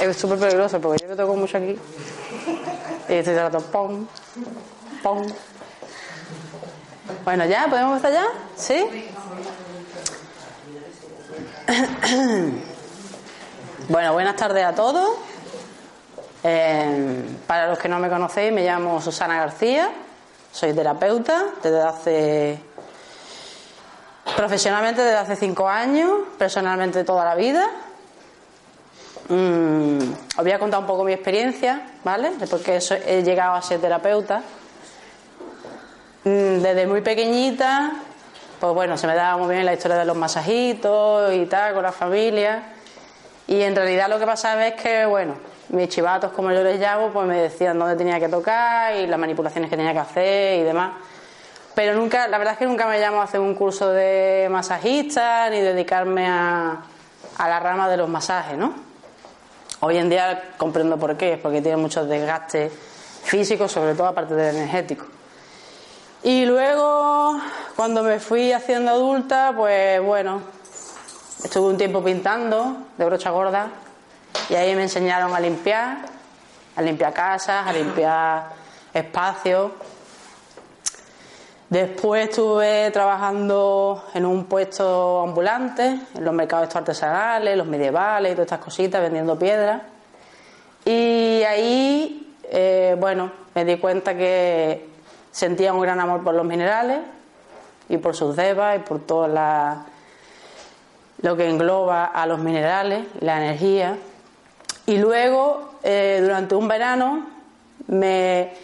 Es- súper peligroso porque yo me toco mucho aquí y estoy rato pom, pom. Bueno, ¿ya? ¿Podemos empezar ya? ¿Sí? Bueno, buenas tardes a todos. Eh, para los que no me conocéis, me llamo Susana García, soy terapeuta desde hace profesionalmente desde hace cinco años, personalmente toda la vida. Mm, os voy a contar un poco mi experiencia, ¿vale? De por qué so- he llegado a ser terapeuta. Mm, Desde muy pequeñita, pues bueno, se me daba muy bien la historia de los masajitos y tal, con la familia. Y en realidad lo que pasaba es que, bueno, mis chivatos, como yo les llamo, pues me decían dónde tenía que tocar y las manipulaciones que tenía que hacer y demás. Pero nunca, la verdad es que nunca me llamo a hacer un curso de masajista ni dedicarme a la rama de los masajes, ¿no? Hoy en día comprendo por qué, es porque tiene muchos desgastes físicos, sobre todo aparte del energético. Y luego, cuando me fui haciendo adulta, pues bueno, estuve un tiempo pintando de brocha gorda y ahí me enseñaron a limpiar, a limpiar casas, a limpiar espacios. Después estuve trabajando en un puesto ambulante, en los mercados estos artesanales, los medievales y todas estas cositas, vendiendo piedras. Y ahí, eh, bueno, me di cuenta que sentía un gran amor por los minerales y por sus devas y por todo la- lo que engloba a los minerales, la energía. Y luego, eh, durante un verano, me,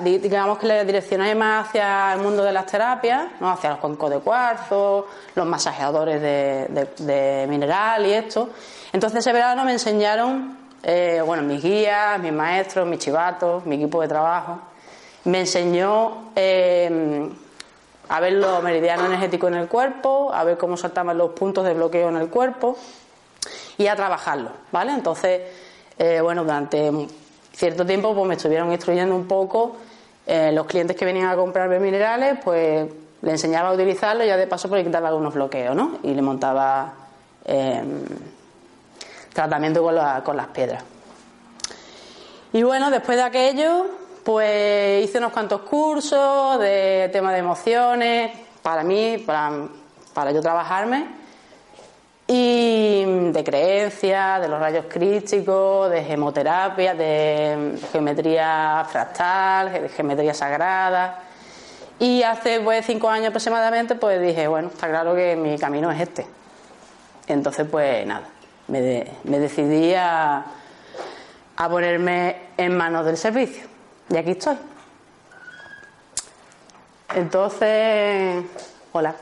digamos que le direccioné más hacia el mundo de las terapias, ¿no? hacia los cuencos de cuarzo, los masajeadores de, de- mineral y esto. Entonces ese verano me enseñaron, eh, bueno, mis guías, mis maestros, mis chivatos, mi equipo de trabajo. Me enseñó eh, a ver los meridianos energéticos en el cuerpo, a ver cómo saltaban los puntos de bloqueo en el cuerpo y a trabajarlo, ¿vale? Entonces, eh, bueno, durante cierto tiempo pues me estuvieron instruyendo un poco eh, los clientes que venían a comprarme minerales, pues le enseñaba a utilizarlo y ya de paso pues le quitaba algunos bloqueos, ¿no? Y le montaba eh, tratamiento con, la- con las piedras. Y bueno, después de aquello, pues hice unos cuantos cursos de tema de emociones, para mí, para, para yo trabajarme, y de creencias, de los rayos crísticos, de gemoterapia, de geometría fractal, de geometría sagrada. Y hace pues cinco años aproximadamente, pues dije, bueno, está claro que mi camino es este. Entonces, pues nada, me, de- me decidí a, a ponerme en manos del servicio. Y aquí estoy. Entonces, hola.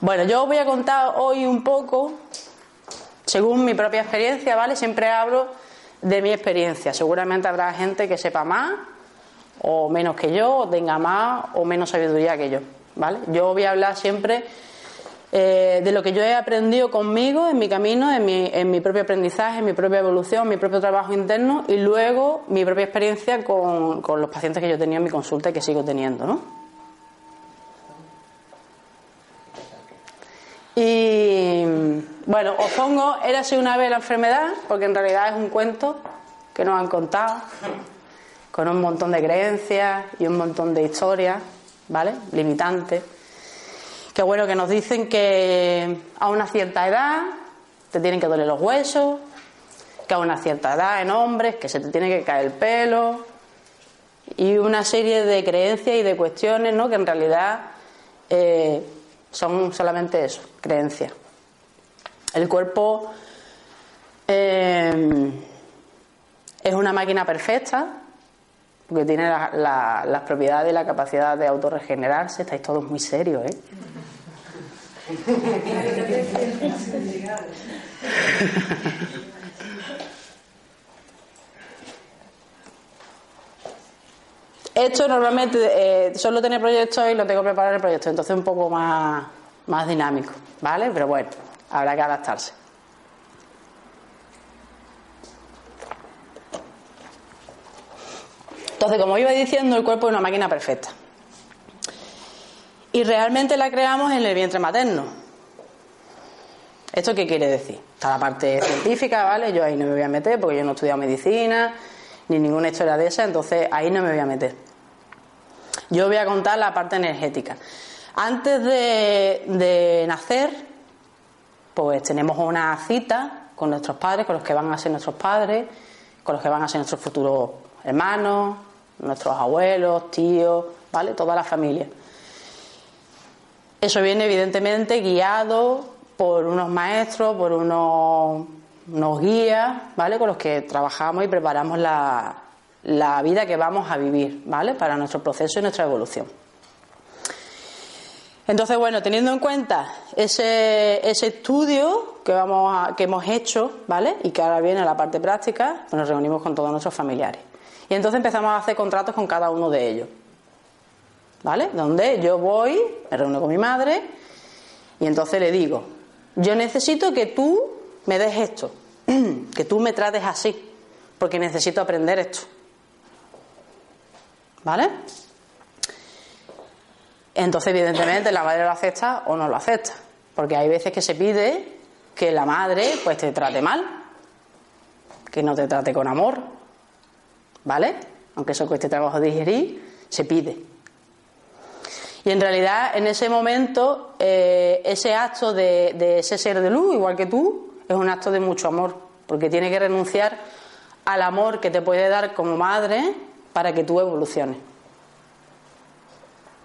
Bueno, yo os voy a contar hoy un poco, según mi propia experiencia, ¿vale? Siempre hablo de mi experiencia. Seguramente habrá gente que sepa más o menos que yo, o tenga más o menos sabiduría que yo, ¿vale? Yo voy a hablar siempre eh, de lo que yo he aprendido conmigo en mi camino, en mi, en mi propio aprendizaje, en mi propia evolución, mi propio trabajo interno y luego mi propia experiencia con, con los pacientes que yo tenía en mi consulta y que sigo teniendo, ¿no? Y bueno, os pongo Érase una vez la enfermedad, porque en realidad es un cuento que nos han contado, con un montón de creencias y un montón de historias, ¿vale? Limitantes. Qué bueno que nos dicen que a una cierta edad te tienen que doler los huesos, que a una cierta edad en hombres, que se te tiene que caer el pelo, y una serie de creencias y de cuestiones, ¿no? Que en realidad eh, son solamente eso, creencias. El cuerpo eh, es una máquina perfecta, porque tiene las propiedades y la capacidad de autorregenerarse. Estáis todos muy serios, ¿eh? Esto normalmente eh, solo tiene proyectos y lo tengo preparado el proyecto, entonces un poco más, más dinámico, ¿vale? Pero bueno, habrá que adaptarse. Entonces, como iba diciendo, el cuerpo es una máquina perfecta. Y realmente la creamos en el vientre materno. ¿Esto qué quiere decir? Está la parte científica, ¿vale? Yo ahí no me voy a meter porque yo no he estudiado medicina ni ninguna historia de esa, entonces ahí no me voy a meter. Yo voy a contar la parte energética. Antes de, nacer, pues tenemos una cita con nuestros padres, con los que van a ser nuestros padres, con los que van a ser nuestros futuros hermanos, nuestros abuelos, tíos, ¿vale? Toda la familia. Eso viene evidentemente guiado por unos maestros, por unos, unos guías, ¿vale? Con los que trabajamos y preparamos la, la vida que vamos a vivir, ¿vale? Para nuestro proceso y nuestra evolución. Entonces, bueno, teniendo en cuenta ese, ese estudio que, vamos que hemos hecho, ¿vale? Y que ahora viene la parte práctica, pues nos reunimos con todos nuestros familiares. Y entonces empezamos a hacer contratos con cada uno de ellos. ¿Vale? Donde yo voy, me reúno con mi madre y entonces le digo, yo necesito que tú me des esto, que tú me trates así, porque necesito aprender esto. ¿Vale? Entonces, evidentemente, la madre lo acepta o no lo acepta. Porque hay veces que se pide que la madre pues te trate mal, que no te trate con amor. ¿Vale? Aunque eso cueste trabajo digerir, se pide. Y en realidad, en ese momento, eh, ese acto de, de ese ser de luz, igual que tú, es un acto de mucho amor. Porque tiene que renunciar al amor que te puede dar como madre para que tú evoluciones.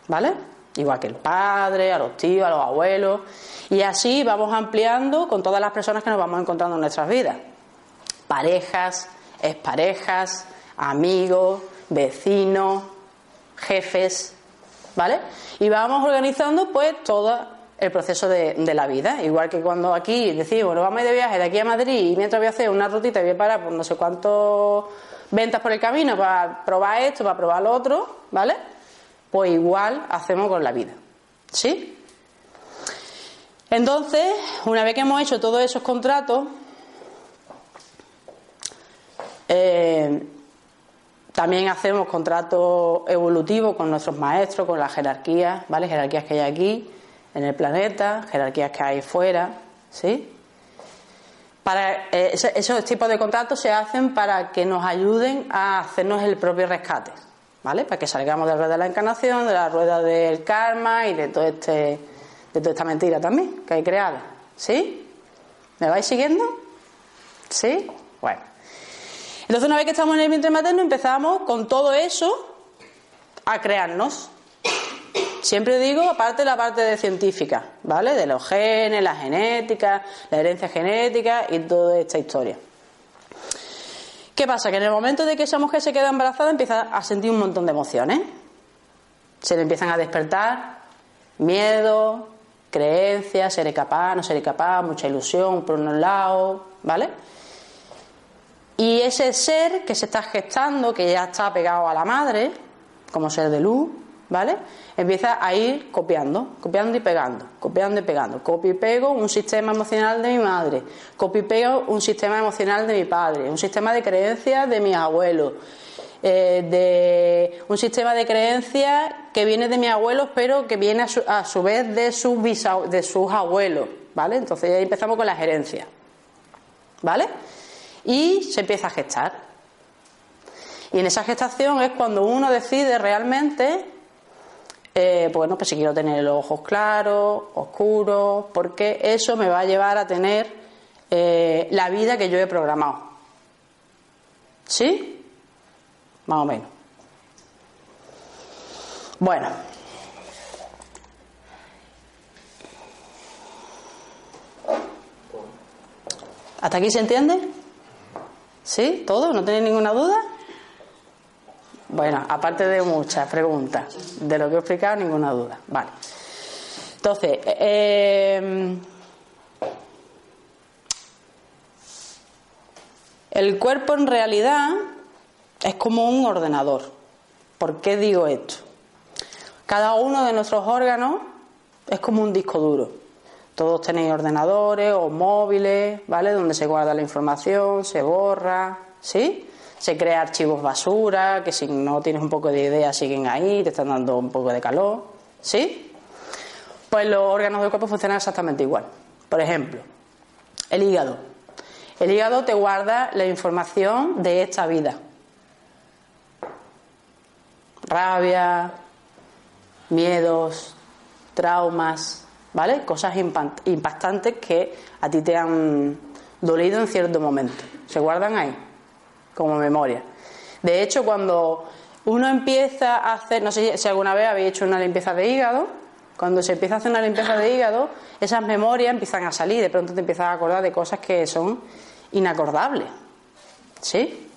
¿Vale? Igual que el padre, a los tíos, a los abuelos. Y así vamos ampliando con todas las personas que nos vamos encontrando en nuestras vidas. Parejas, exparejas, amigos, vecinos, jefes. ¿Vale? Y vamos organizando pues todo el proceso de, la vida. Igual que cuando aquí decimos, bueno, vamos de viaje de aquí a Madrid y mientras voy a hacer una rutita y voy a parar por no sé cuántos ventas por el camino para probar esto, para probar lo otro, ¿vale? Pues igual hacemos con la vida. ¿Sí? Entonces, una vez que hemos hecho todos esos contratos, eh, también hacemos contratos evolutivos con nuestros maestros, con las jerarquías, ¿vale? Jerarquías que hay aquí en el planeta, jerarquías que hay fuera, ¿sí? Para, eh, esos tipos de contratos se hacen para que nos ayuden a hacernos el propio rescate, ¿vale? Para que salgamos de la rueda de la encarnación, de la rueda del karma y de todo este, de toda esta mentira también que hay creada, ¿sí? ¿Me vais siguiendo? ¿Sí? Bueno. Entonces una vez que estamos en el vientre materno empezamos con todo eso a crearnos, Siempre digo, aparte de la parte de científica, ¿vale? De los genes, la genética, la herencia genética y toda esta historia. ¿Qué pasa? Que en el momento de que esa mujer se queda embarazada empieza a sentir un montón de emociones. Se le empiezan a despertar miedo, creencias, seré capaz, no seré capaz, mucha ilusión por un lado, ¿vale? Y ese ser que se está gestando, que ya está pegado a la madre, como ser de luz, ¿vale? Empieza a ir copiando, copiando y pegando, copiando y pegando. Copio y pego un sistema emocional de mi madre, copio y pego un sistema emocional de mi padre, un sistema de creencias de mis abuelos, eh, de un sistema de creencias que viene de mis abuelos, pero que viene a su, vez de sus, de sus abuelos, ¿vale? Entonces ya empezamos con la gerencia, ¿vale? Y se empieza a gestar. Y en esa gestación es cuando uno decide realmente, eh, bueno, pues si quiero tener los ojos claros, oscuros, porque eso me va a llevar a tener eh, la vida que yo he programado. ¿Sí? Más o menos. Bueno. ¿Hasta aquí se entiende? ¿Sí? ¿Todo? ¿No tenéis ninguna duda? Bueno, aparte de muchas preguntas, de lo que he explicado, ninguna duda. Vale. Entonces, eh, el cuerpo en realidad es como un ordenador. ¿Por qué digo esto? Cada uno de nuestros órganos es como un disco duro. Todos tenéis ordenadores o móviles, ¿vale? Donde se guarda la información, se borra, ¿sí? Se crea archivos basura, que si no tienes un poco de idea siguen ahí, te están dando un poco de calor, ¿sí? Pues los órganos del cuerpo funcionan exactamente igual. Por ejemplo, el hígado. El hígado te guarda la información de esta vida. Rabia, miedos, traumas, ¿vale? Cosas impactantes que a ti te han dolido en cierto momento. Se guardan ahí como memoria. De hecho, cuando uno empieza a hacer, no sé si alguna vez habéis hecho una limpieza de hígado, cuando se empieza a hacer una limpieza de hígado, esas memorias empiezan a salir, de pronto te empiezas a acordar de cosas que son inacordables. ¿Sí?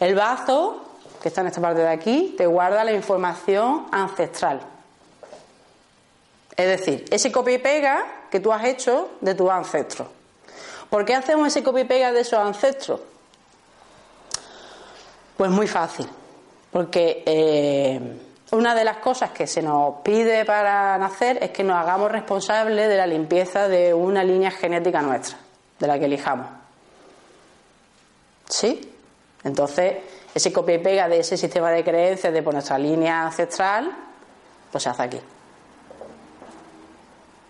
El bazo, que está en esta parte de aquí, te guarda la información ancestral. Es decir, ese copia y pega que tú has hecho de tus ancestros. ¿Por qué hacemos ese copia y pega de esos ancestros? Pues muy fácil, porque eh, una de las cosas que se nos pide para nacer es que nos hagamos responsables de la limpieza de una línea genética nuestra, de la que elijamos. ¿Sí? Entonces, ese copia y pega de ese sistema de creencias de por nuestra línea ancestral, pues se hace aquí.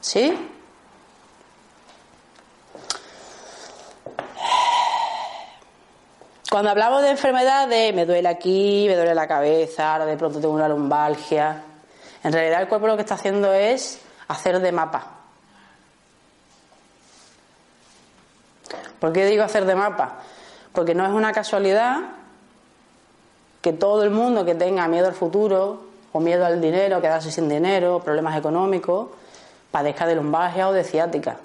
¿Sí? Cuando hablamos de enfermedades, me duele aquí, me duele la cabeza, ahora de pronto tengo una lumbalgia. En realidad el cuerpo lo que está haciendo es hacer de mapa. ¿Por qué digo hacer de mapa? Porque no es una casualidad que todo el mundo que tenga miedo al futuro o miedo al dinero, quedarse sin dinero, problemas económicos, padezca de lumbalgia o de ciática.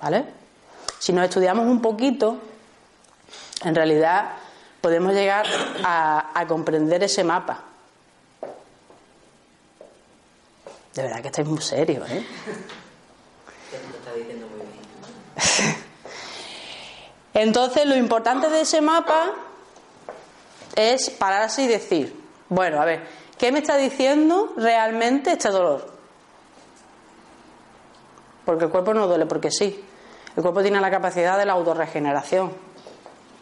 ¿Vale? Si nos estudiamos un poquito, en realidad podemos llegar a, comprender ese mapa. De verdad que estáis muy serios, ¿eh? Entonces, lo importante de ese mapa es pararse y decir, bueno, a ver, ¿qué me está diciendo realmente este dolor? Porque el cuerpo no duele porque sí. El cuerpo tiene la capacidad de la autorregeneración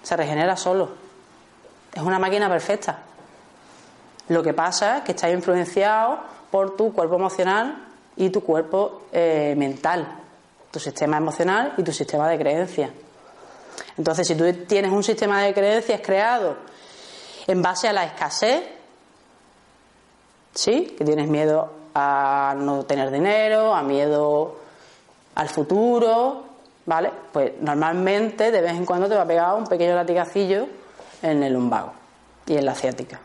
se regenera solo. Es una máquina perfecta. Lo que pasa es que está influenciado por tu cuerpo emocional y tu cuerpo eh, mental, tu sistema emocional y tu sistema de creencias. Entonces, si tú tienes un sistema de creencias creado en base a la escasez, ¿sí? Que tienes miedo a no tener dinero, a miedo al futuro, ¿vale? Pues normalmente de vez en cuando te va a pegar un pequeño latigacillo en el lumbago y en la ciática.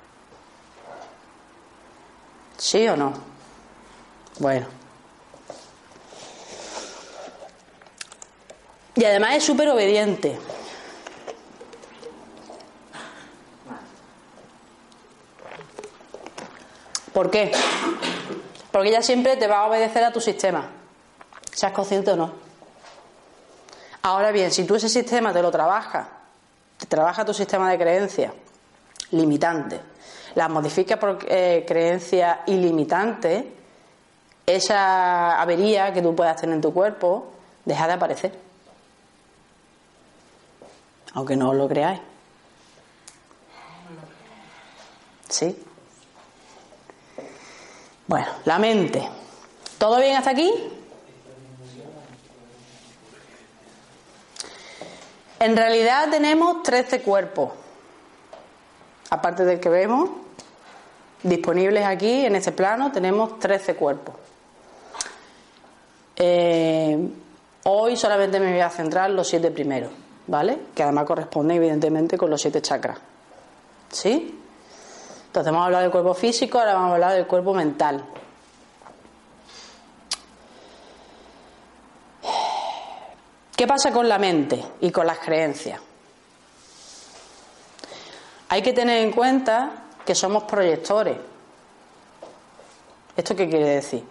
¿Sí o no? Bueno. Y además es súper obediente. ¿Por qué? Porque ella siempre te va a obedecer a tu sistema, seas consciente o no. Ahora bien, si tú ese sistema te lo trabajas, te trabaja tu sistema de creencias limitante, las modificas por eh, creencias ilimitantes, esa avería que tú puedas tener en tu cuerpo deja de aparecer. Aunque no lo creáis. ¿Sí? Bueno, la mente. ¿Todo bien hasta aquí? En realidad tenemos 13 cuerpos, aparte del que vemos, disponibles aquí en este plano, tenemos 13 cuerpos. Eh, hoy solamente me voy a centrar en los siete primeros, ¿vale? Que además corresponden evidentemente con los siete chakras. ¿Sí? Entonces hemos hablado del cuerpo físico, ahora vamos a hablar del cuerpo mental. ¿Qué pasa con la mente y con las creencias? Hay que tener en cuenta que somos proyectores. ¿Esto qué quiere decir?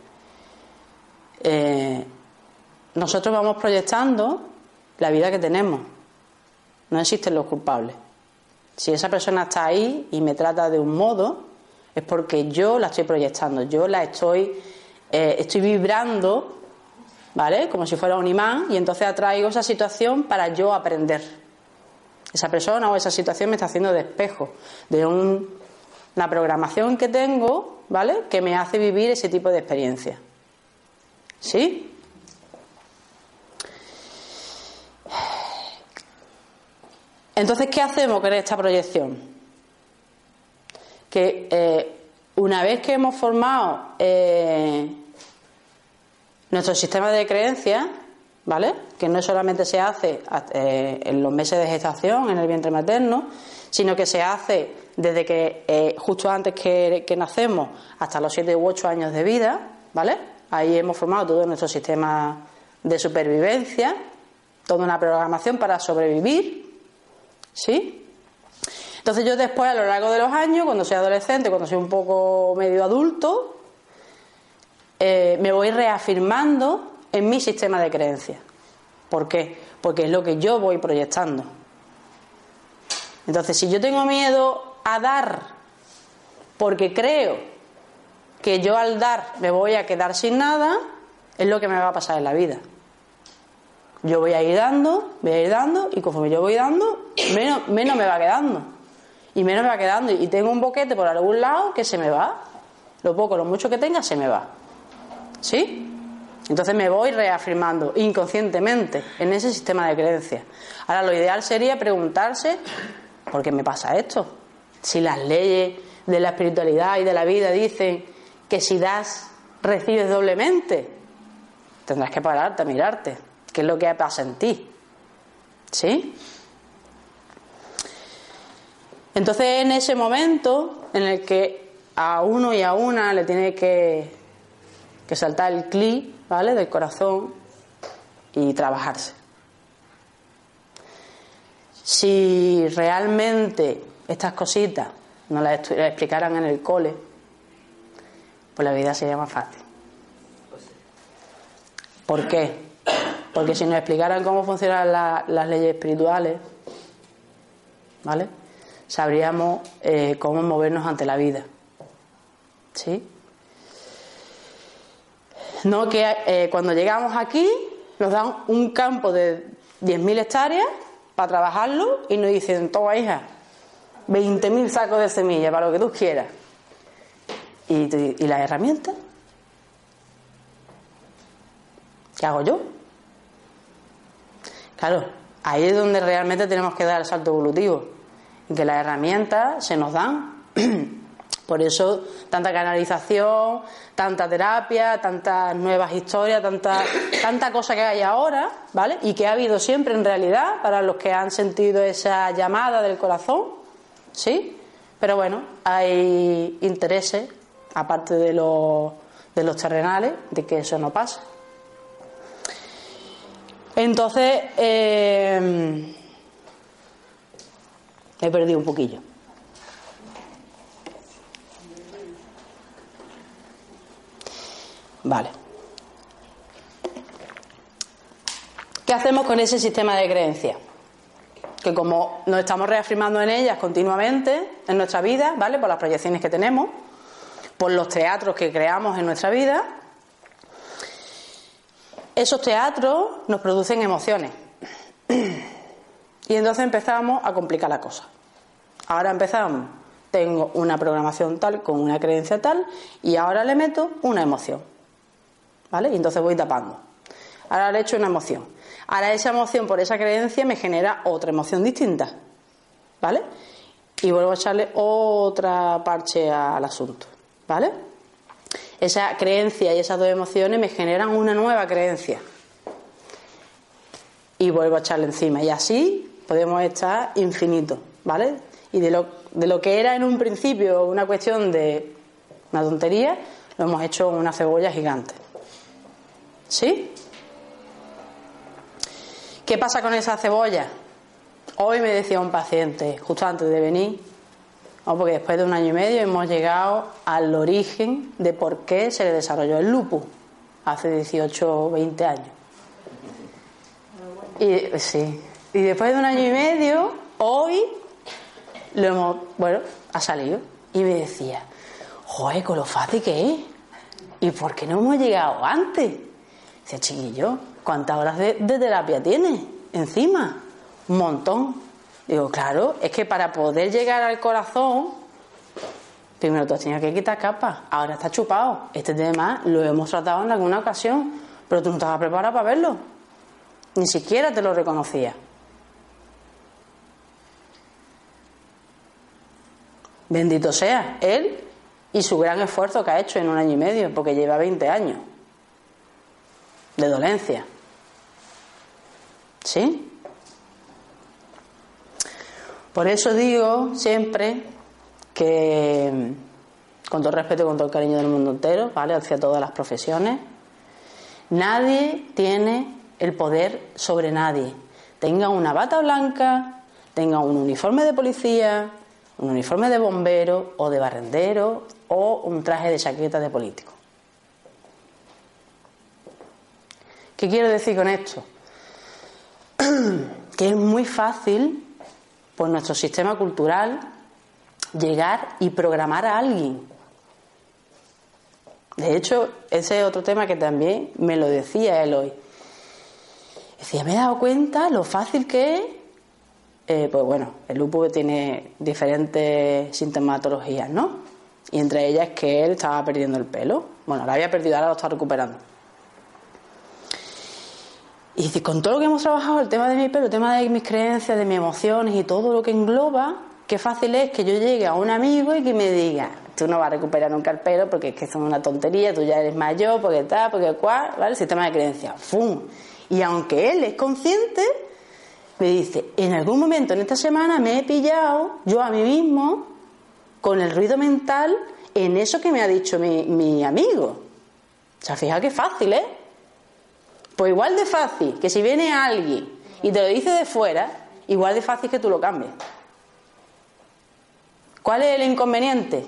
Eh, nosotros vamos proyectando la vida que tenemos. No existen los culpables. Si esa persona está ahí y me trata de un modo, es porque yo la estoy proyectando, yo la estoy, eh, estoy vibrando ¿vale? Como si fuera un imán y entonces atraigo esa situación para yo aprender. Esa persona o esa situación me está haciendo de espejo de una programación que tengo, ¿vale? Que me hace vivir ese tipo de experiencia. ¿Sí? Entonces, ¿qué hacemos con esta proyección? Que eh, una vez que hemos formado eh, nuestro sistema de creencias, ¿vale? Que no solamente se hace eh, en los meses de gestación, en el vientre materno, sino que se hace desde que eh, justo antes que, nacemos hasta los 7 u 8 años de vida, ¿vale? Ahí hemos formado todo nuestro sistema de supervivencia, toda una programación para sobrevivir, ¿sí? Entonces yo después, a lo largo de los años, cuando soy adolescente, cuando soy un poco medio adulto, eh, me voy reafirmando en mi sistema de creencias. ¿Por qué? Porque es lo que yo voy proyectando. Entonces, si yo tengo miedo a dar porque creo que yo al dar me voy a quedar sin nada, es lo que me va a pasar en la vida. Yo voy a ir dando, voy a ir dando, y conforme yo voy dando, menos, menos me va quedando. Y menos me va quedando. Y tengo un boquete por algún lado que se me va. Lo poco, lo mucho que tenga, se me va. ¿Sí? Entonces me voy reafirmando inconscientemente en ese sistema de creencias. Ahora lo ideal sería preguntarse, ¿por qué me pasa esto? Si las leyes de la espiritualidad y de la vida dicen que si das, recibes doblemente, tendrás que pararte a mirarte. ¿Qué es lo que pasa en ti? ¿Sí? Entonces en ese momento en el que a uno y a una le tiene que que saltar el cli, ¿vale? Del corazón y trabajarse. Si realmente estas cositas nos las explicaran en el cole, pues la vida sería más fácil. ¿Por qué? Porque si nos explicaran cómo funcionan las leyes espirituales, ¿vale? Sabríamos eh, cómo movernos ante la vida. ¿Sí? No que eh, cuando llegamos aquí nos dan un campo de 10.000 hectáreas para trabajarlo y nos dicen, toma hija, 20.000 sacos de semillas para lo que tú quieras. ¿Y, ¿Y las herramientas? ¿Qué hago yo? Claro, ahí es donde realmente tenemos que dar el salto evolutivo. Y que las herramientas se nos dan Por eso tanta canalización, tanta terapia, tantas nuevas historias, tanta, tanta cosa que hay ahora, ¿vale? Y que ha habido siempre en realidad para los que han sentido esa llamada del corazón, ¿sí? Pero bueno, hay intereses, aparte de los, de los terrenales, de que eso no pase. Entonces, eh, he perdido un poquillo. Vale. ¿Qué hacemos con ese sistema de creencias? Que como nos estamos reafirmando en ellas continuamente en nuestra vida, ¿vale? Por las proyecciones que tenemos, por los teatros que creamos en nuestra vida, esos teatros nos producen emociones. Y entonces empezamos a complicar la cosa. Ahora empezamos, tengo una programación tal con una creencia tal y ahora le meto una emoción. ¿Vale? Y entonces voy tapando. Ahora le echo una emoción. Ahora esa emoción por esa creencia me genera otra emoción distinta. ¿Vale? Y vuelvo a echarle otra parche al asunto. ¿Vale? Esa creencia y esas dos emociones me generan una nueva creencia. Y vuelvo a echarle encima. Y así podemos estar infinito. ¿Vale? Y de lo, de lo que era en un principio una cuestión de una tontería, lo hemos hecho una cebolla gigante. ¿Sí? ¿Qué pasa con esa cebolla? Hoy me decía un paciente, justo antes de venir, porque después de un año y medio hemos llegado al origen de por qué se le desarrolló el lupus hace 18 o 20 años. Y, sí. y después de un año y medio, hoy lo hemos, bueno, ha salido. Y me decía, joder, con lo fácil que es. ¿Y por qué no hemos llegado antes? Dice, chiquillo, ¿cuántas horas de, terapia tienes encima? Un montón. Digo, claro, es que para poder llegar al corazón, primero tú tenías que quitar capas, ahora está chupado. Este tema lo hemos tratado en alguna ocasión, pero tú no estabas preparado para verlo. Ni siquiera te lo reconocía. Bendito sea él y su gran esfuerzo que ha hecho en un año y medio, porque lleva 20 años de dolencia. ¿Sí? Por eso digo siempre que, con todo el respeto y con todo el cariño del mundo entero, ¿vale? Hacia todas las profesiones, nadie tiene el poder sobre nadie. Tenga una bata blanca, tenga un uniforme de policía, un uniforme de bombero o de barrendero o un traje de chaqueta de político. ¿Qué quiero decir con esto? que es muy fácil, por nuestro sistema cultural, llegar y programar a alguien. De hecho, ese es otro tema que también me lo decía él hoy. Decía, me he dado cuenta lo fácil que es eh, pues bueno, el lupus tiene diferentes sintomatologías, ¿no? Y entre ellas que él estaba perdiendo el pelo. Bueno, lo había perdido, ahora lo está recuperando. Y dice, con todo lo que hemos trabajado, el tema de mi pelo, el tema de mis creencias, de mis emociones y todo lo que engloba, qué fácil es que yo llegue a un amigo y que me diga, tú no vas a recuperar nunca el pelo porque es que es una tontería, tú ya eres mayor, porque tal, porque cual, ¿vale? El sistema de creencias, ¡fum! Y aunque él es consciente, me dice, en algún momento en esta semana me he pillado yo a mí mismo con el ruido mental en eso que me ha dicho mi, amigo. O sea, fija que fácil, ¿eh? Pues igual de fácil que si viene alguien y te lo dice de fuera, igual de fácil que tú lo cambies. ¿Cuál es el inconveniente?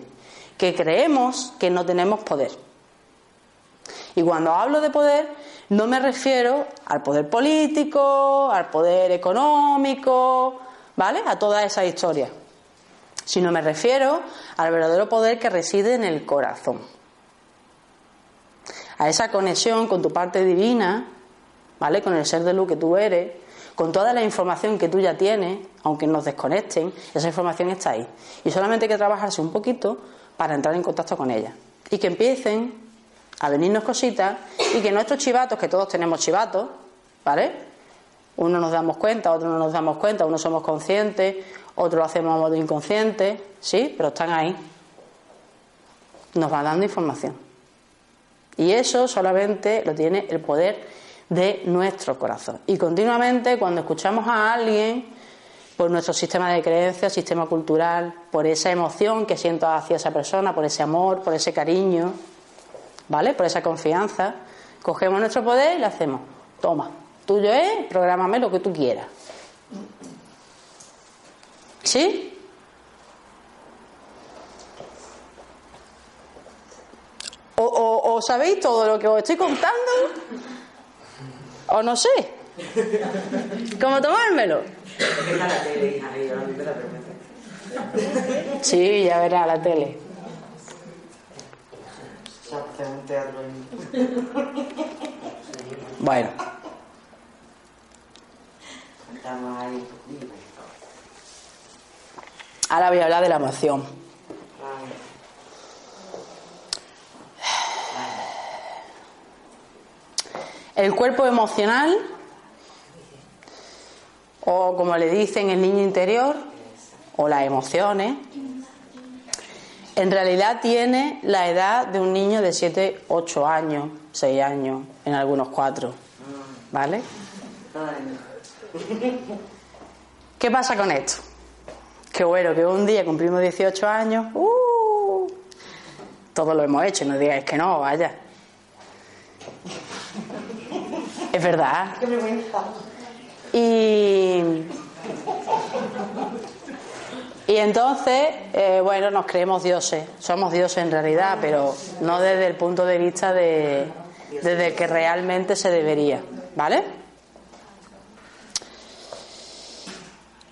Que creemos que no tenemos poder. Y cuando hablo de poder, no me refiero al poder político, al poder económico, ¿vale? A toda esa historia. Sino me refiero al verdadero poder que reside en el corazón. A esa conexión con tu parte divina, ¿vale? Con el ser de luz que tú eres, con toda la información que tú ya tienes, aunque nos desconecten, esa información está ahí. Y solamente hay que trabajarse un poquito para entrar en contacto con ella. Y que empiecen a venirnos cositas y que nuestros chivatos, que todos tenemos chivatos, ¿vale? Uno nos damos cuenta, otro no nos damos cuenta, uno somos conscientes, otro lo hacemos a modo inconsciente, sí, pero están ahí. Nos va dando información. Y eso solamente lo tiene el poder de nuestro corazón. Y continuamente cuando escuchamos a alguien, por nuestro sistema de creencias, sistema cultural, por esa emoción que siento hacia esa persona, por ese amor, por ese cariño, ¿vale? Por esa confianza, cogemos nuestro poder y le hacemos, toma, tuyo es, prográmame lo que tú quieras. ¿Sí? O, sabéis todo lo que os estoy contando, o no sé. ¿Cómo tomármelo? Sí, ya verá la tele Bueno. Ahora voy a hablar de la emoción. El cuerpo emocional o como le dicen el niño interior, o las emociones, en realidad tiene la edad de un niño de 7, 8 años, 6 años, en algunos 4. ¿Vale? ¿Qué pasa con esto? Que bueno, que un día cumplimos 18 años, ¡uh! todo lo hemos hecho, no digáis que no, vaya. Verdad. Y, y entonces, eh, bueno, nos creemos dioses. Somos dioses en realidad, pero no desde el punto de vista de desde que realmente se debería. ¿Vale?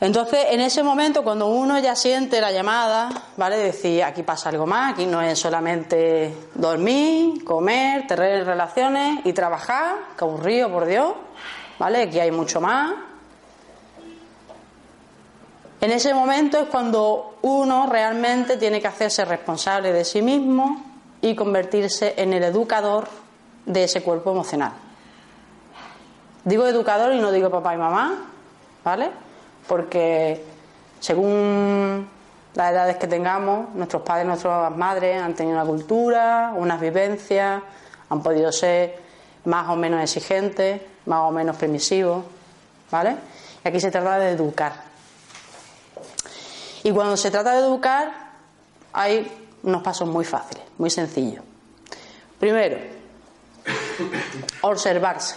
Entonces, en ese momento, cuando uno ya siente la llamada, ¿vale? Decir, aquí pasa algo más, aquí no es solamente dormir, comer, tener relaciones y trabajar, que aburrido, por Dios, ¿vale? Aquí hay mucho más. En ese momento es cuando uno realmente tiene que hacerse responsable de sí mismo y convertirse en el educador de ese cuerpo emocional. Digo educador y no digo papá y mamá, ¿vale? Porque según las edades que tengamos, nuestros padres, nuestras madres han tenido una cultura, unas vivencias, han podido ser más o menos exigentes, más o menos permisivos, ¿vale? Y aquí se trata de educar. Y cuando se trata de educar, hay unos pasos muy fáciles, muy sencillos. Primero, observarse.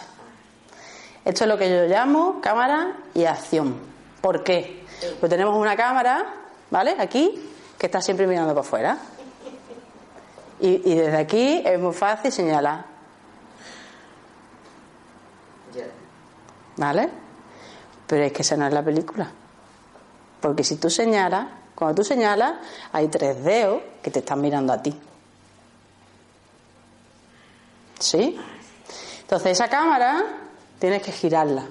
Esto es lo que yo llamo cámara y acción. ¿Por qué? Pues tenemos una cámara, ¿vale? Aquí, que está siempre mirando para afuera. Y, desde aquí es muy fácil señalar. ¿Vale? Pero es que esa no es la película. Porque si tú señalas, cuando tú señalas, hay tres dedos que te están mirando a ti. ¿Sí? Entonces esa cámara tienes que girarla.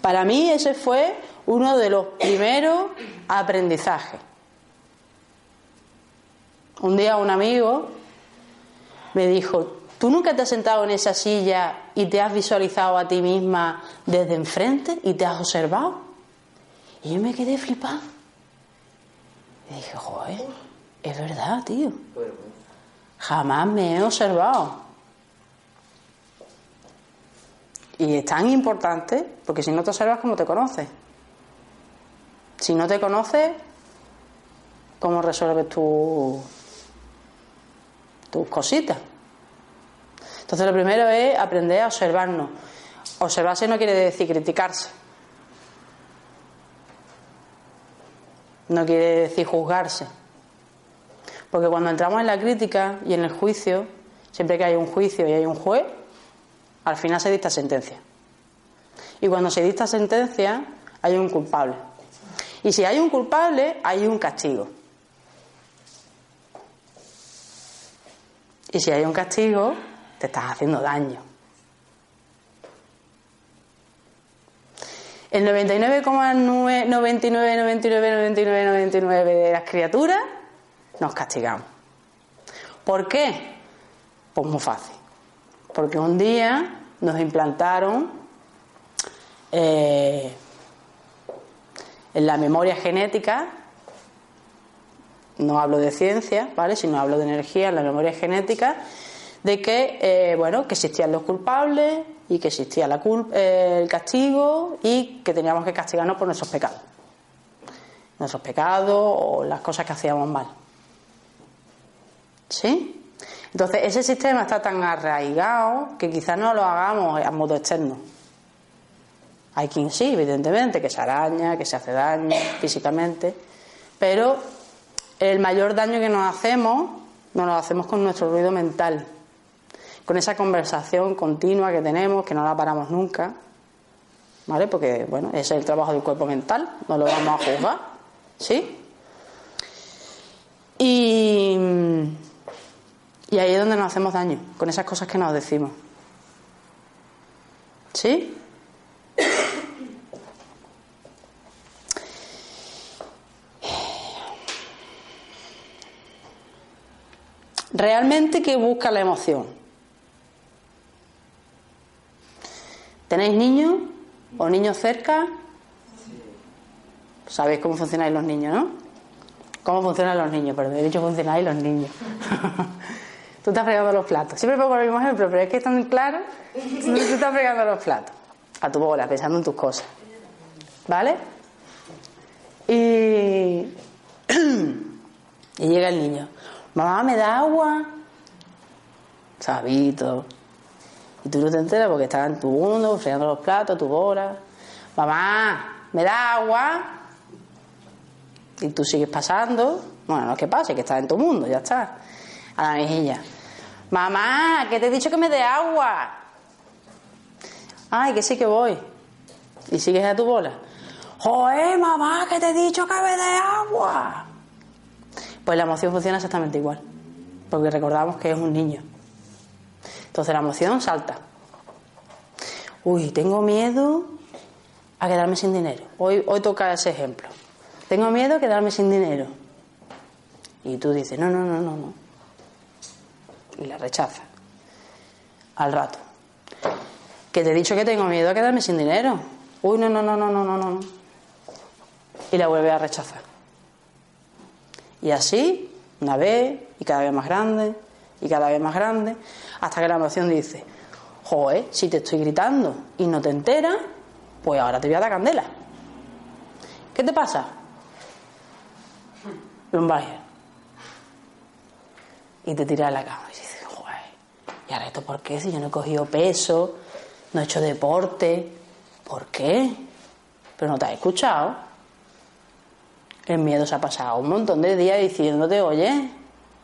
Para mí ese fue uno de los primeros aprendizajes. Un día un amigo me dijo, ¿tú nunca te has sentado en esa silla y te has visualizado a ti misma desde enfrente y te has observado? Y yo me quedé flipada. Y dije, joder, es verdad, tío. Jamás me he observado. Y es tan importante porque si no te observas, ¿cómo te conoces? Si no te conoces, ¿cómo resuelves tu, tus cositas? Entonces lo primero es aprender a observarnos. Observarse no quiere decir criticarse. No quiere decir juzgarse. Porque cuando entramos en la crítica y en el juicio, siempre que hay un juicio y hay un juez, al final se dicta sentencia. Y cuando se dicta sentencia, hay un culpable. Y si hay un culpable, hay un castigo. Y si hay un castigo, te estás haciendo daño. El 99,99, 99, 99, 99 de las criaturas nos castigamos. ¿Por qué? Pues muy fácil. Porque un día nos implantaron eh, en la memoria genética, no hablo de ciencia, ¿vale? sino hablo de energía, en la memoria genética, de que, eh, bueno, que existían los culpables y que existía el castigo y que teníamos que castigarnos por nuestros pecados. Nuestros pecados o las cosas que hacíamos mal. ¿Sí? Entonces, ese sistema está tan arraigado que quizás no lo hagamos a modo externo. Hay quien sí, evidentemente, que se araña, que se hace daño físicamente, pero el mayor daño que nos hacemos, nos lo hacemos con nuestro ruido mental, con esa conversación continua que tenemos, que no la paramos nunca, ¿vale? Porque, bueno, es el trabajo del cuerpo mental, no lo vamos a juzgar, ¿sí? Y y ahí es donde nos hacemos daño, con esas cosas que nos decimos. ¿Sí? ¿Realmente qué busca la emoción? ¿Tenéis niños? ¿O niños cerca? Sabéis cómo funcionan los niños, ¿no? ¿Cómo funcionan los niños? Pero he dicho funcionáis los niños. tú estás fregando los platos. Siempre pongo el mismo ejemplo, pero es que es tan claro. Tú estás fregando los platos. A tu bola, pensando en tus cosas. ¿Vale? Y, y llega el niño. Mamá, ¿me da agua? Sabito. Y tú no te enteras porque estás en tu mundo, fregando los platos, tu bola. Mamá, ¿me da agua? Y tú sigues pasando. Bueno, no es que pase, que estás en tu mundo, ya está. A la mejilla. Mamá, que te he dicho que me dé agua. Ay, que sí que voy. Y sigues a tu bola. Joder, mamá, que te he dicho que me dé agua. Pues la emoción funciona exactamente igual. Porque recordamos que es un niño. Entonces la emoción salta. Uy, tengo miedo a quedarme sin dinero. Hoy, hoy toca ese ejemplo. Tengo miedo a quedarme sin dinero. Y tú dices, no, no, no, no, no. Y la rechaza. Al rato. Que te he dicho que tengo miedo a quedarme sin dinero. Uy, no, no, no, no, no, no, no. Y la vuelve a rechazar. Y así, una vez, y cada vez más grande, y cada vez más grande, hasta que la emoción dice, joder, si te estoy gritando y no te enteras, pues ahora te voy a dar candela. ¿Qué te pasa? Lumbalgia. Y te tiras a la cama y joder, ¿y ahora esto por qué? Si yo no he cogido peso, no he hecho deporte, ¿por qué? Pero no te has escuchado. El miedo se ha pasado un montón de días diciéndote, oye,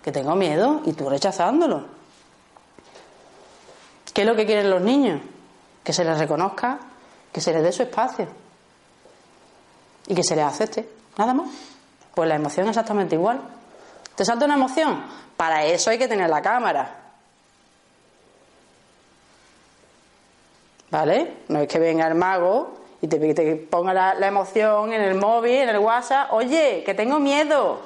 que tengo miedo y tú rechazándolo. ¿Qué es lo que quieren los niños? Que se les reconozca, que se les dé su espacio y que se les acepte, nada más. Pues la emoción es exactamente igual. ¿Te salta una emoción? Para eso hay que tener la cámara. ¿Vale? No es que venga el mago y te, ponga la, emoción en el móvil, en el WhatsApp. Oye, que tengo miedo.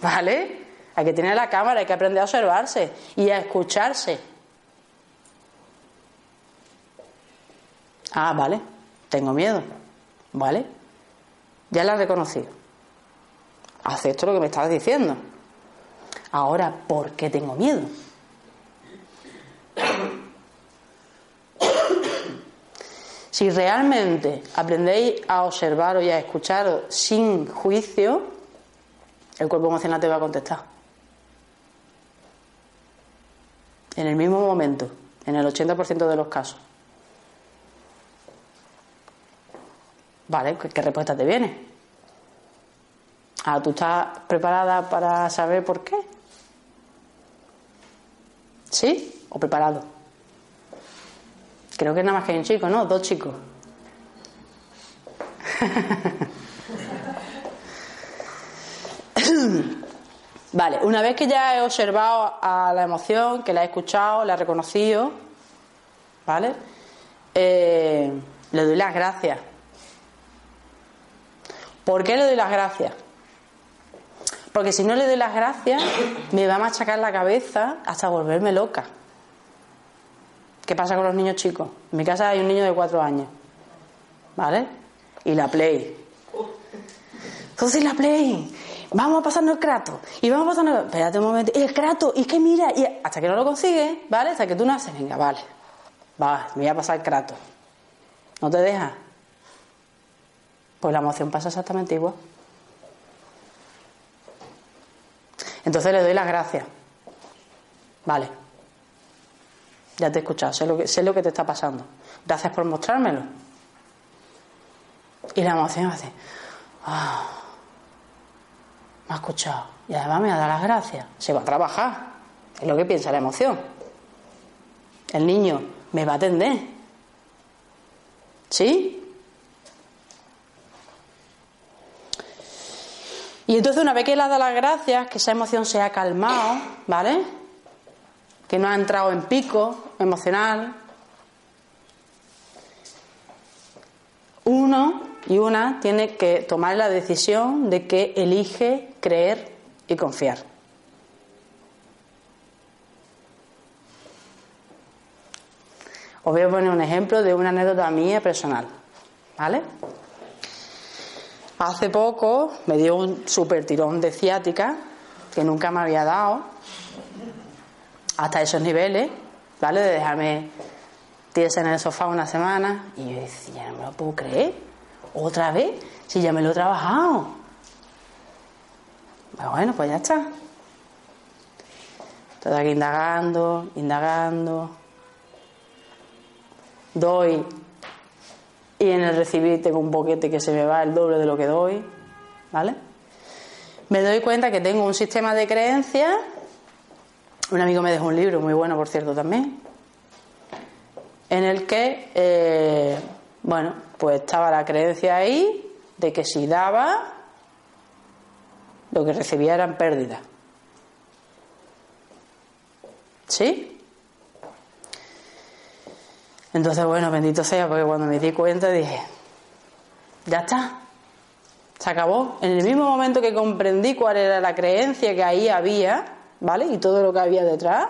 ¿Vale? Hay que tener la cámara, hay que aprender a observarse y a escucharse. Ah, vale, tengo miedo. ¿Vale? Ya la he reconocido. Acepto lo que me estabas diciendo. Ahora, ¿por qué tengo miedo? Si realmente aprendéis a observar y a escuchar sin juicio, el cuerpo emocional te va a contestar. En el mismo momento, en el 80% de los casos. Vale, ¿qué respuesta te viene? Ah, ¿tú estás preparada para saber por qué? ¿Sí? ¿O preparado? Creo que nada más que hay un chico, ¿no? Dos chicos. vale, una vez que ya he observado a la emoción, que la he escuchado, la he reconocido, ¿vale? Eh, le doy las gracias. ¿Por qué le doy las gracias? Porque si no le doy las gracias, me va a machacar la cabeza hasta volverme loca. ¿Qué pasa con los niños chicos? En mi casa hay un niño de cuatro años. ¿Vale? Y la Play. Entonces la Play. Vamos a pasarnos el crato. Y vamos a pasarnos. Espérate un momento. El crato. Y que mira. Hasta que no lo consigue, ¿vale? Hasta que tú naces. Venga, vale. Va, me voy a pasar el crato. ¿No te deja? Pues la emoción pasa exactamente igual. Entonces le doy las gracias. Vale. Ya te he escuchado, sé lo que, sé lo que te está pasando. Gracias por mostrármelo. Y la emoción hace, ah, me ha escuchado. Y además me ha dado las gracias. Se va a trabajar. Es lo que piensa la emoción. El niño me va a atender. ¿Sí? Y entonces una vez que le ha dado las gracias, que esa emoción se ha calmado, ¿vale? Que no ha entrado en pico emocional, uno y una tiene que tomar la decisión de que elige creer y confiar. Os voy a poner un ejemplo de una anécdota mía personal. ¿Vale? Hace poco me dio un super tirón de ciática que nunca me había dado hasta esos niveles, ¿vale? De dejarme tiesa en el sofá una semana y yo decía, no me lo puedo creer, otra vez, si ya me lo he trabajado. Bueno, pues ya está. Estoy aquí indagando, indagando. Doy y en el recibir tengo un boquete que se me va el doble de lo que doy, ¿vale? Me doy cuenta que tengo un sistema de creencias. Un amigo me dejó un libro muy bueno, por cierto, también, en el que, eh, bueno, pues estaba la creencia ahí de que si daba, lo que recibía eran pérdidas. ¿Sí? Entonces, bueno, bendito sea, porque cuando me di cuenta dije, ya está, se acabó. En el mismo momento que comprendí cuál era la creencia que ahí había, ¿vale? Y todo lo que había detrás,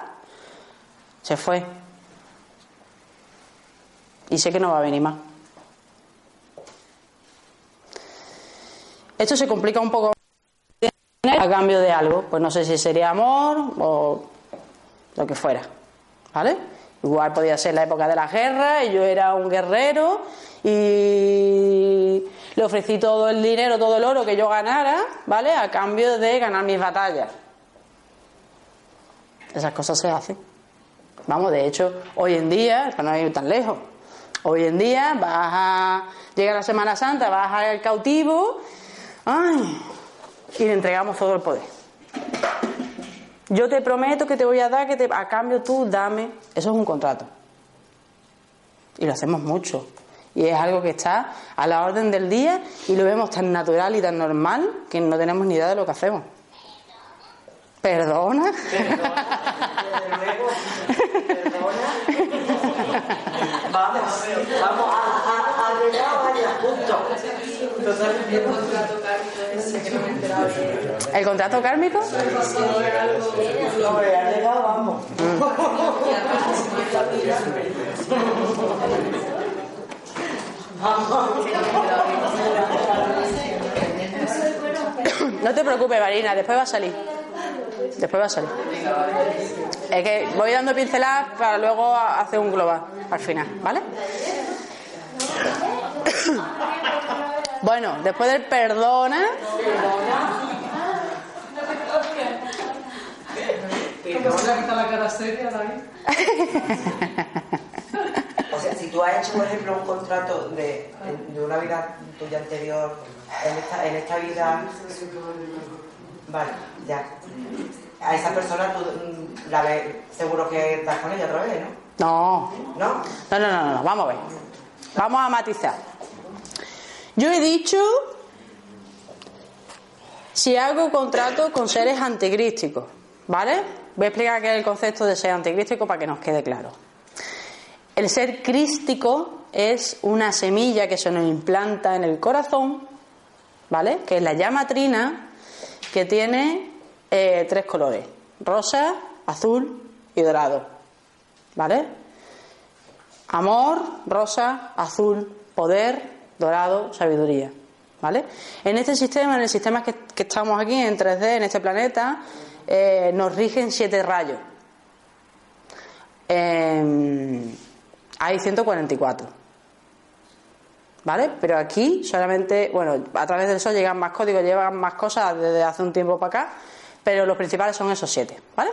se fue. Y sé que no va a venir más. Esto se complica un poco a cambio de algo. Pues no sé si sería amor o lo que fuera. ¿Vale? Igual podía ser la época de la guerra y yo era un guerrero y le ofrecí todo el dinero, todo el oro que yo ganara, ¿vale? A cambio de ganar mis batallas. Esas cosas se hacen. Vamos, de hecho, hoy en día, para no ir tan lejos, hoy en día vas a. llega la Semana Santa, vas al cautivo, ¡ay! y le entregamos todo el poder. Yo te prometo que te voy a dar, que te, a cambio tú dame. Eso es un contrato. Y lo hacemos mucho. Y es algo que está a la orden del día y lo vemos tan natural y tan normal que no tenemos ni idea de lo que hacemos. ¿Perdona? Perdona. Vamos, vamos a, a, llegar a puntos. ¿El contrato kármico? No te preocupes, Marina, después va a salir. Después va a salir. Es que voy dando pinceladas para luego hacer un global al final, ¿vale? Bueno, después del perdona. la cara seria, O sea, si tú has hecho, por ejemplo, un contrato de, de una vida tuya anterior, en esta, en esta vida. Vale, ya. A esa persona tú mm, la ves, seguro que estás con ella otra vez, ¿no? No. ¿No? No, no, no, no, vamos a ver. Vamos a matizar. Yo he dicho si hago contrato con seres anticrísticos, ¿vale? Voy a explicar qué es el concepto de ser anticrístico para que nos quede claro. El ser crístico es una semilla que se nos implanta en el corazón, ¿vale? Que es la llama trina que tiene eh, tres colores: rosa, azul y dorado, ¿vale? Amor, rosa, azul, poder, dorado, sabiduría. ¿Vale? En este sistema, en el sistema que, estamos aquí en 3D, en este planeta, eh, nos rigen siete rayos. Em, hay 144. ¿Vale? Pero aquí solamente, bueno, a través del Sol llegan más códigos, llegan más cosas desde hace un tiempo para acá, pero los principales son esos siete. ¿Vale?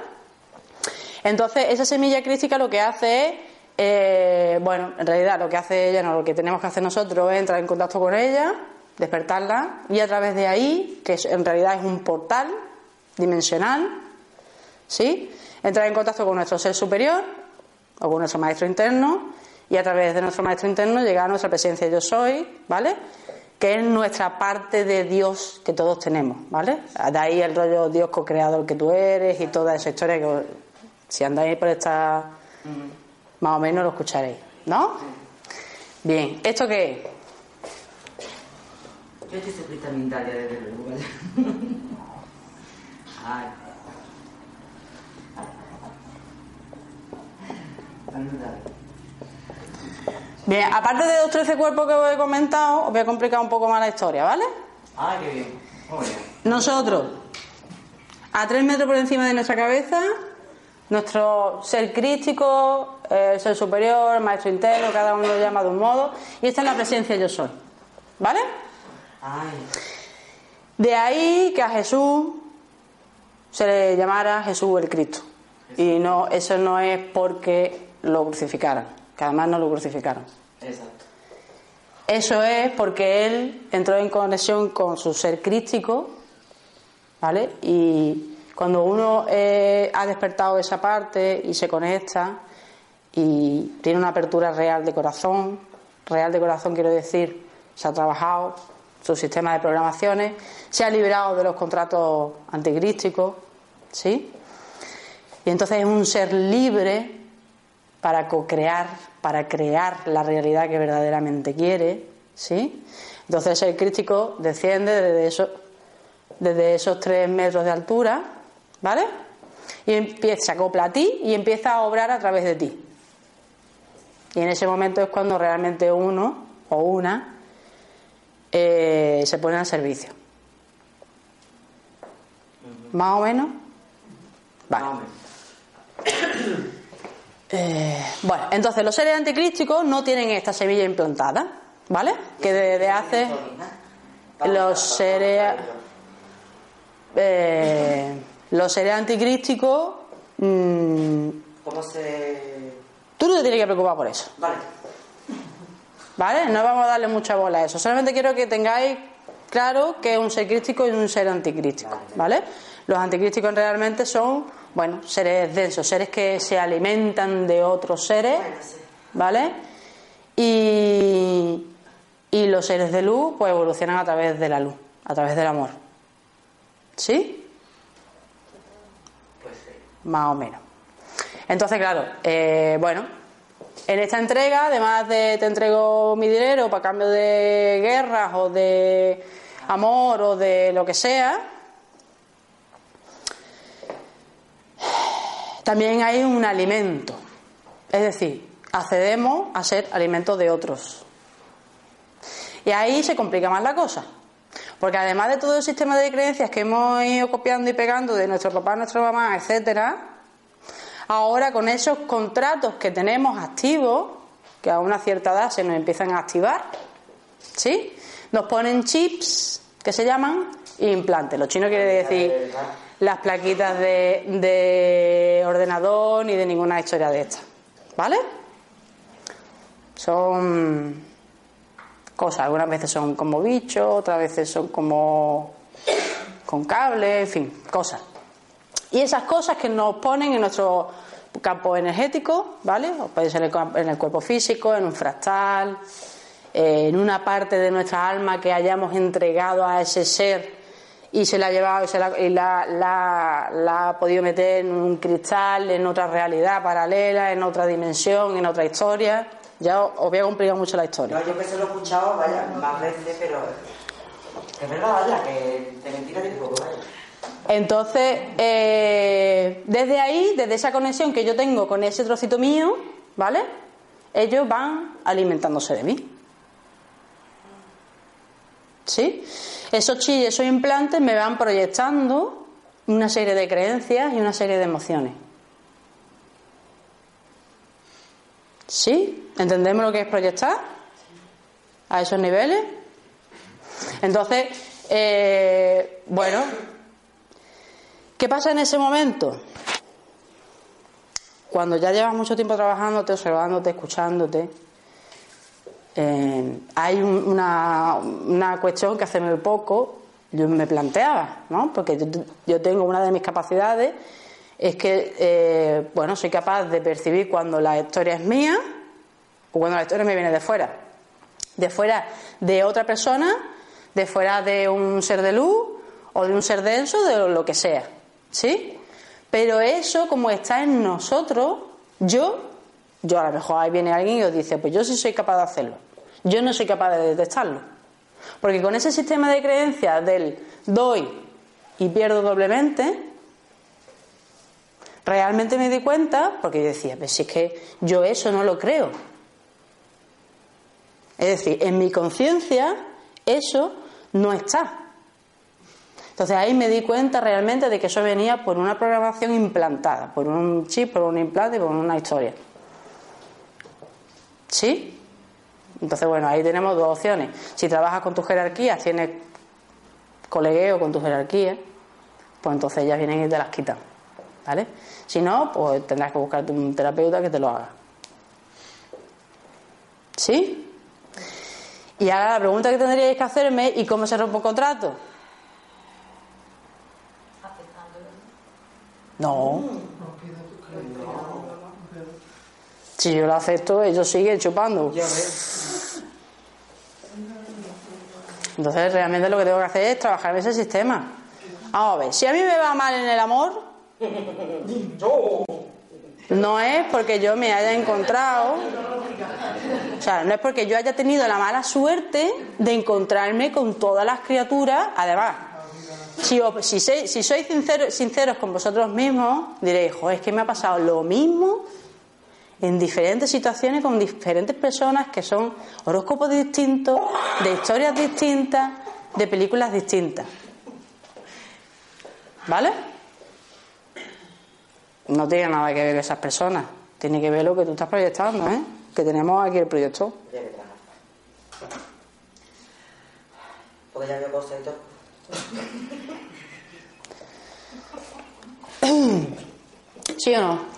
Entonces, esa semilla crítica lo que hace es eh, bueno, en realidad lo que hace ella, no, lo que tenemos que hacer nosotros es entrar en contacto con ella, despertarla y a través de ahí, que en realidad es un portal dimensional, ¿sí? Entrar en contacto con nuestro ser superior o con nuestro maestro interno y a través de nuestro maestro interno llegar a nuestra presencia yo soy, ¿vale? Que es nuestra parte de Dios que todos tenemos, ¿vale? De ahí el rollo Dios co-creador que tú eres y toda esa historia que si andáis por esta más o menos lo escucharéis, ¿no? Bien, ¿esto qué es? Yo estoy suscrita a mi Italia desde luego, ¿vale? Ay. Bien, aparte de los 13 cuerpos que os he comentado, os voy a complicar un poco más la historia, ¿vale? Ah, qué bien. Muy bien. Nosotros, a 3 metros por encima de nuestra cabeza, nuestro ser crístico, el ser superior, el maestro interno, cada uno lo llama de un modo, y esta es la presencia yo soy. ¿Vale? Ay, De ahí que a Jesús se le llamara Jesús el Cristo. Y no, eso no es porque lo crucificaran, que además no lo crucificaron. exacto. Eso es porque él entró en conexión con su ser crístico, ¿vale? Y cuando uno eh, ha despertado esa parte y se conecta y tiene una apertura real de corazón, real de corazón quiero decir, se ha trabajado su sistema de programaciones, se ha liberado de los contratos anticrísticos, ¿sí? Y entonces es un ser libre para co-crear, para crear la realidad que verdaderamente quiere, ¿sí? Entonces el crítico desciende desde esos, desde esos tres metros de altura, ¿vale? Y empieza, se acopla a ti y empieza a obrar a través de ti. Y en ese momento es cuando realmente uno o una eh, se pone al servicio. ¿Más o menos? Vale. Eh, bueno, entonces los seres anticrísticos no tienen esta semilla implantada, ¿vale? Que desde hace los seres eh, los seres anticrísticos mm, ¿Cómo se...? tú no te tienes que preocupar por eso, Vale. ¿vale? No vamos a darle mucha bola a eso. Solamente quiero que tengáis claro que es un ser crístico y un ser anticrístico, ¿vale? Los anticrísticos realmente son, bueno, seres densos, seres que se alimentan de otros seres. ¿vale? Y, y los seres de luz pues evolucionan a través de la luz, a través del amor. ¿Sí? Pues sí. Más o menos. Entonces, claro, eh, bueno, en esta entrega, además de te entrego mi dinero para cambio de guerras o de amor o de lo que sea, también hay un alimento. Es decir, accedemos a ser alimento de otros. Y ahí se complica más la cosa. Porque además de todo el sistema de creencias que hemos ido copiando y pegando de nuestro papá, nuestra mamá, etcétera, ahora con esos contratos que tenemos activos, que a una cierta edad se nos empiezan a activar, ¿sí? Nos ponen chips que se llaman implantes. Lo chino quiere decir las plaquitas de, de ordenador ni de ninguna historia de estas, ¿vale? Son cosas, algunas veces son como bichos, otras veces son como con cable, en fin, cosas. Y esas cosas que nos ponen en nuestro campo energético, ¿vale? O puede ser en el cuerpo físico, en un fractal, eh, en una parte de nuestra alma que hayamos entregado a ese ser y se la ha llevado y, se la, y la- la- la ha podido meter en un cristal, en otra realidad paralela, en otra dimensión, en otra historia. Ya os os voy a complicar mucho la historia. No, yo que se lo he escuchado, vaya, más veces, pero... Es verdad, vaya, que de mentira tiene poco, vaya. Entonces, eh, desde ahí, desde esa conexión que yo tengo con ese trocito mío, ¿vale? Ellos van alimentándose de mí. ¿Sí? Esos chips, esos implantes me van proyectando una serie de creencias y una serie de emociones. ¿Sí? ¿Entendemos lo que es proyectar? A esos niveles. Entonces, eh, bueno, ¿Qué pasa en ese momento? Cuando ya llevas mucho tiempo trabajándote, observándote, escuchándote, eh, hay un- una, cuestión que hace muy poco yo me planteaba, ¿no? Porque yo, yo tengo una de mis capacidades, es que, eh, bueno, soy capaz de percibir cuando la historia es mía o cuando la historia me viene de fuera. De fuera de otra persona, de fuera de un ser de luz o de un ser denso, de lo que sea. ¿Sí? Pero eso, como está en nosotros, yo, yo a lo mejor ahí viene alguien y os dice, pues yo sí soy capaz de hacerlo. Yo no soy capaz de detectarlo. Porque con ese sistema de creencias del doy y pierdo doblemente, realmente me di cuenta, porque yo decía, pues si es que yo eso no lo creo. Es decir, en mi conciencia eso no está. Entonces ahí me di cuenta realmente de que eso venía por una programación implantada, por un chip, por un implante, por una historia. ¿Sí? Entonces, bueno, ahí tenemos dos opciones. Si trabajas con tu jerarquía, tienes colegueo con tu jerarquía, pues entonces ellas vienen y te las quitan. ¿Vale? Si no, pues tendrás que buscarte un terapeuta que te lo haga. ¿Sí? Y ahora la pregunta que tendríais que hacerme, ¿y cómo se rompe un contrato? No. Si yo lo acepto, ellos siguen chupando. Entonces, realmente lo que tengo que hacer es trabajar en ese sistema. Vamos a ver, si a mí me va mal en el amor, no es porque yo me haya encontrado, o sea, no es porque yo haya tenido la mala suerte de encontrarme con todas las criaturas, además. Si, si, si sois sinceros con vosotros mismos, diréis, es que me ha pasado lo mismo en diferentes situaciones con diferentes personas que son horóscopos distintos, de historias distintas, de películas distintas. ¿Vale? No tiene nada que ver esas personas. Tiene que ver lo que tú estás proyectando, ¿eh? Que tenemos aquí el proyecto. Porque ya ¿Sí o no?